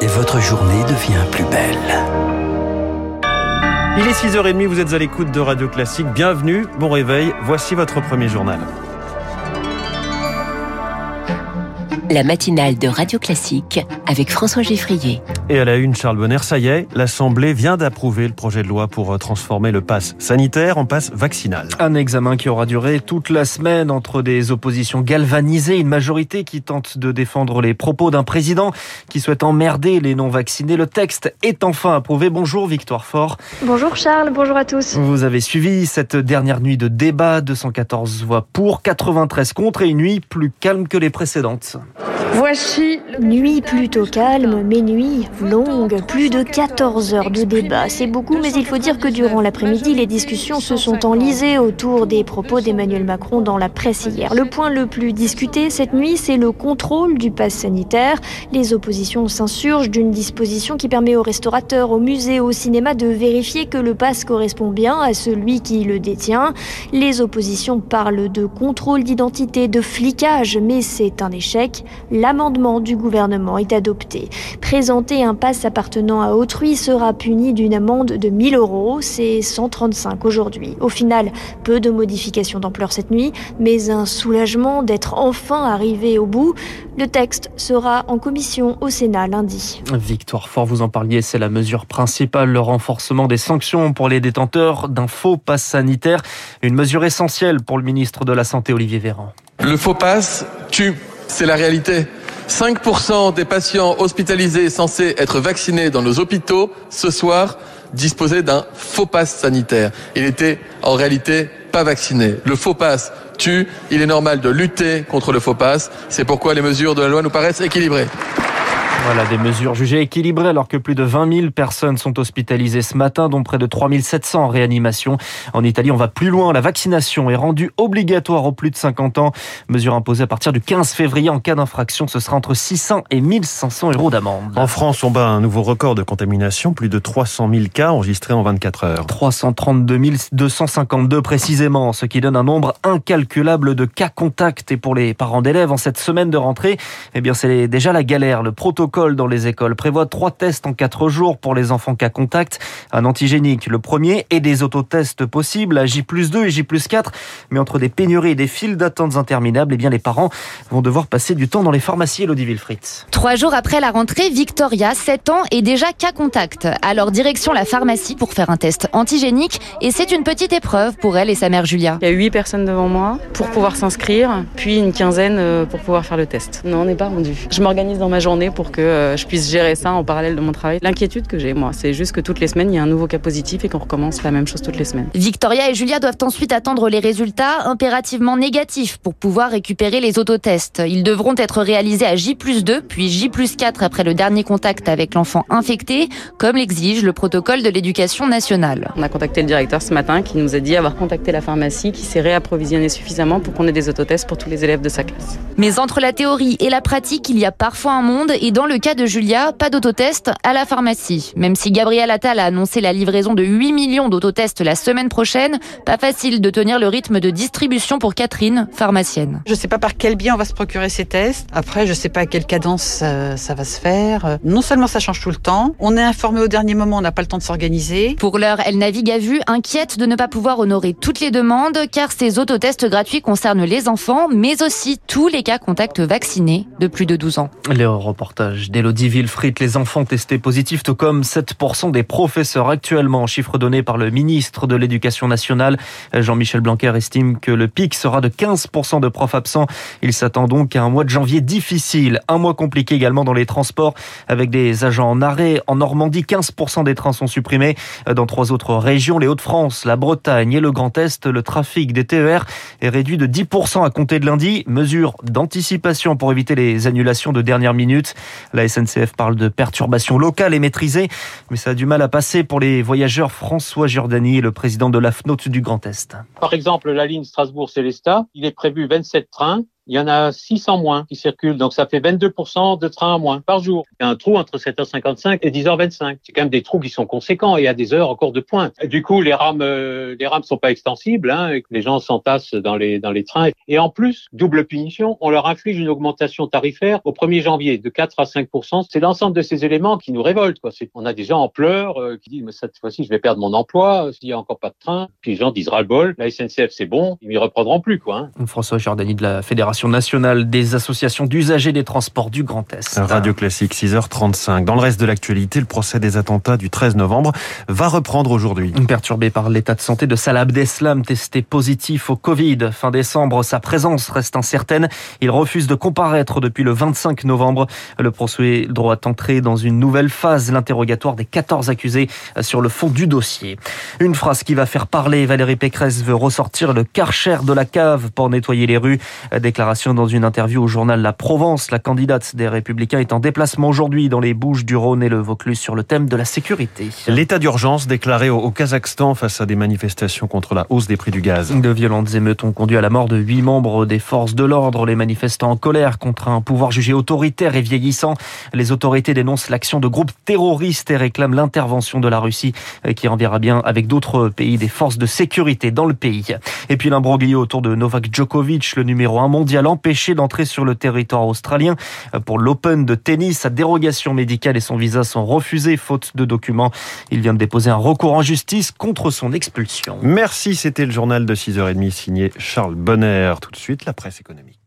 et votre journée devient plus belle. Il est 6h30, vous êtes à l'écoute de Radio Classique. Bienvenue, bon réveil, voici votre premier journal. La matinale de Radio Classique avec François Geffrier. Et à la une, Charles Bonner, ça y est, l'Assemblée vient d'approuver le projet de loi pour euh, transformer le pass sanitaire en passe vaccinal. Un examen qui aura duré toute la semaine entre des oppositions galvanisées, une majorité qui tente de défendre les propos d'un président qui souhaite emmerder les non-vaccinés. Le texte est enfin approuvé. Bonjour Victoire Fort. Bonjour Charles, bonjour à tous. Vous avez suivi cette dernière nuit de débat, 214 voix pour, 93 contre et une nuit plus calme que les précédentes. Voici nuit plutôt calme, mais nuit longue, plus de 14 heures de débat. C'est beaucoup, mais il faut dire que durant l'après-midi, les discussions se sont enlisées autour des propos d'Emmanuel Macron dans la presse hier. Le point le plus discuté cette nuit, c'est le contrôle du pass sanitaire. Les oppositions s'insurgent d'une disposition qui permet aux restaurateurs, aux musées, au cinéma de vérifier que le pass correspond bien à celui qui le détient. Les oppositions parlent de contrôle d'identité, de flicage, mais c'est un échec l'amendement du gouvernement est adopté. Présenter un pass appartenant à autrui sera puni d'une amende de 1000 euros, c'est 135 aujourd'hui. Au final, peu de modifications d'ampleur cette nuit, mais un soulagement d'être enfin arrivé au bout. Le texte sera en commission au Sénat lundi. Victoire Fort, vous en parliez, c'est la mesure principale, le renforcement des sanctions pour les détenteurs d'un faux pass sanitaire, une mesure essentielle pour le ministre de la Santé Olivier Véran. Le faux pass tue c'est la réalité. 5% des patients hospitalisés censés être vaccinés dans nos hôpitaux ce soir disposaient d'un faux pass sanitaire. Il n'était en réalité pas vacciné. Le faux pass tue. Il est normal de lutter contre le faux pass. C'est pourquoi les mesures de la loi nous paraissent équilibrées. Voilà des mesures jugées équilibrées alors que plus de 20 000 personnes sont hospitalisées ce matin, dont près de 3 700 en réanimation. En Italie, on va plus loin. La vaccination est rendue obligatoire aux plus de 50 ans. Mesure imposée à partir du 15 février. En cas d'infraction, ce sera entre 600 et 1500 euros d'amende. En France, on bat un nouveau record de contamination. Plus de 300 000 cas enregistrés en 24 heures. 332 252 précisément, ce qui donne un nombre incalculable de cas contacts. Et pour les parents d'élèves, en cette semaine de rentrée, eh bien, c'est déjà la galère. Le protocole dans les écoles prévoit trois tests en quatre jours pour les enfants cas contact. Un antigénique, le premier, et des autotests possibles à J 2 et J 4. Mais entre des pénuries et des files d'attente interminables, eh bien, les parents vont devoir passer du temps dans les pharmacies. Elodie Wilfritz. Trois jours après la rentrée, Victoria, 7 ans, est déjà cas contact. Alors, direction la pharmacie pour faire un test antigénique. Et c'est une petite épreuve pour elle et sa mère Julia. Il y a huit personnes devant moi pour pouvoir s'inscrire, puis une quinzaine euh, pour pouvoir faire le test. Non, on n'est pas rendu. Je m'organise dans ma journée pour que que euh, je puisse gérer ça en parallèle de mon travail. L'inquiétude que j'ai, moi, c'est juste que toutes les semaines, il y a un nouveau cas positif et qu'on recommence la même chose toutes les semaines. Victoria et Julia doivent ensuite attendre les résultats impérativement négatifs pour pouvoir récupérer les autotests. Ils devront être réalisés à J 2, puis J 4 après le dernier contact avec l'enfant infecté, comme l'exige le protocole de l'éducation nationale. On a contacté le directeur ce matin qui nous a dit avoir contacté la pharmacie qui s'est réapprovisionné suffisamment pour qu'on ait des autotests pour tous les élèves de sa classe. Mais entre la théorie et la pratique, il y a parfois un monde et dans le cas de Julia, pas d'autotest à la pharmacie. Même si Gabriel Attal a annoncé la livraison de 8 millions d'autotests la semaine prochaine, pas facile de tenir le rythme de distribution pour Catherine, pharmacienne. Je ne sais pas par quel bien on va se procurer ces tests. Après, je ne sais pas à quelle cadence euh, ça, va se faire. Non seulement ça change tout le temps, on est informé au dernier moment, on n'a pas le temps de s'organiser. Pour l'heure, elle navigue à vue, inquiète de ne pas pouvoir honorer toutes les demandes, car ces autotests gratuits concernent les enfants, mais aussi tous les cas contacts vaccinés de plus de 12 ans. Les reportages d'Elodie les enfants testés positifs, tout comme 7% des professeurs actuellement. Chiffre donné par le ministre de l'Éducation nationale. Jean-Michel Blanquer estime que le pic sera de 15% de profs absents. Il s'attend donc à un mois de janvier difficile. Un mois compliqué également dans les transports avec des agents en arrêt. En Normandie, 15% des trains sont supprimés. Dans trois autres régions, les Hauts-de-France, la Bretagne et le Grand Est, le trafic des TER est réduit de 10% à compter de lundi. Mesure d'anticipation pour éviter les annulations de dernière minute. La SNCF parle de perturbations locales et maîtrisées, mais ça a du mal à passer pour les voyageurs. François Giordani, le président de la FNOT du Grand Est. Par exemple, la ligne Strasbourg-Célestat, il est prévu 27 trains il y en a 600 moins qui circulent. Donc ça fait 22% de trains en moins par jour. Il y a un trou entre 7h55 et 10h25. C'est quand même des trous qui sont conséquents et à des heures encore de pointe. Du coup, les rames, euh, les rames sont pas extensibles. Hein, et les gens s'entassent dans les dans les trains. Et en plus, double punition, on leur inflige une augmentation tarifaire au 1er janvier de 4 à 5%. C'est l'ensemble de ces éléments qui nous révoltent. On a des gens en pleurs euh, qui disent mais cette fois-ci je vais perdre mon emploi s'il y a encore pas de train. Puis les gens disent ras le bol. La SNCF c'est bon, ils m'y reprendront plus quoi. Hein. François Jordani de la Fédération nationale des associations d'usagers des transports du Grand Est. Radio Classique 6h35. Dans le reste de l'actualité, le procès des attentats du 13 novembre va reprendre aujourd'hui. Perturbé par l'état de santé de Salah Abdeslam, testé positif au Covid fin décembre, sa présence reste incertaine. Il refuse de comparaître depuis le 25 novembre. Le procès doit entrer dans une nouvelle phase, l'interrogatoire des 14 accusés sur le fond du dossier. Une phrase qui va faire parler. Valérie Pécresse veut ressortir le karcher de la cave pour nettoyer les rues. Déclaration dans une interview au journal La Provence. La candidate des Républicains est en déplacement aujourd'hui dans les Bouches du Rhône et le Vaucluse sur le thème de la sécurité. L'état d'urgence déclaré au Kazakhstan face à des manifestations contre la hausse des prix du gaz. De violentes émeutes ont conduit à la mort de huit membres des forces de l'ordre. Les manifestants en colère contre un pouvoir jugé autoritaire et vieillissant. Les autorités dénoncent l'action de groupes terroristes et réclament l'intervention de la Russie euh, qui enverra bien avec d'autres pays des forces de sécurité dans le pays. Et puis l'imbroglio autour de Novak Djokovic, le numéro un mondial empêché d'entrer sur le territoire australien euh, pour l'Open de tennis. Sa dérogation médicale et son visa sont refusés faute de documents. Il vient de déposer un recours en justice contre son expulsion. Merci, c'était le journal de 6h30 signé Charles Bonner. Tout de suite, la presse économique.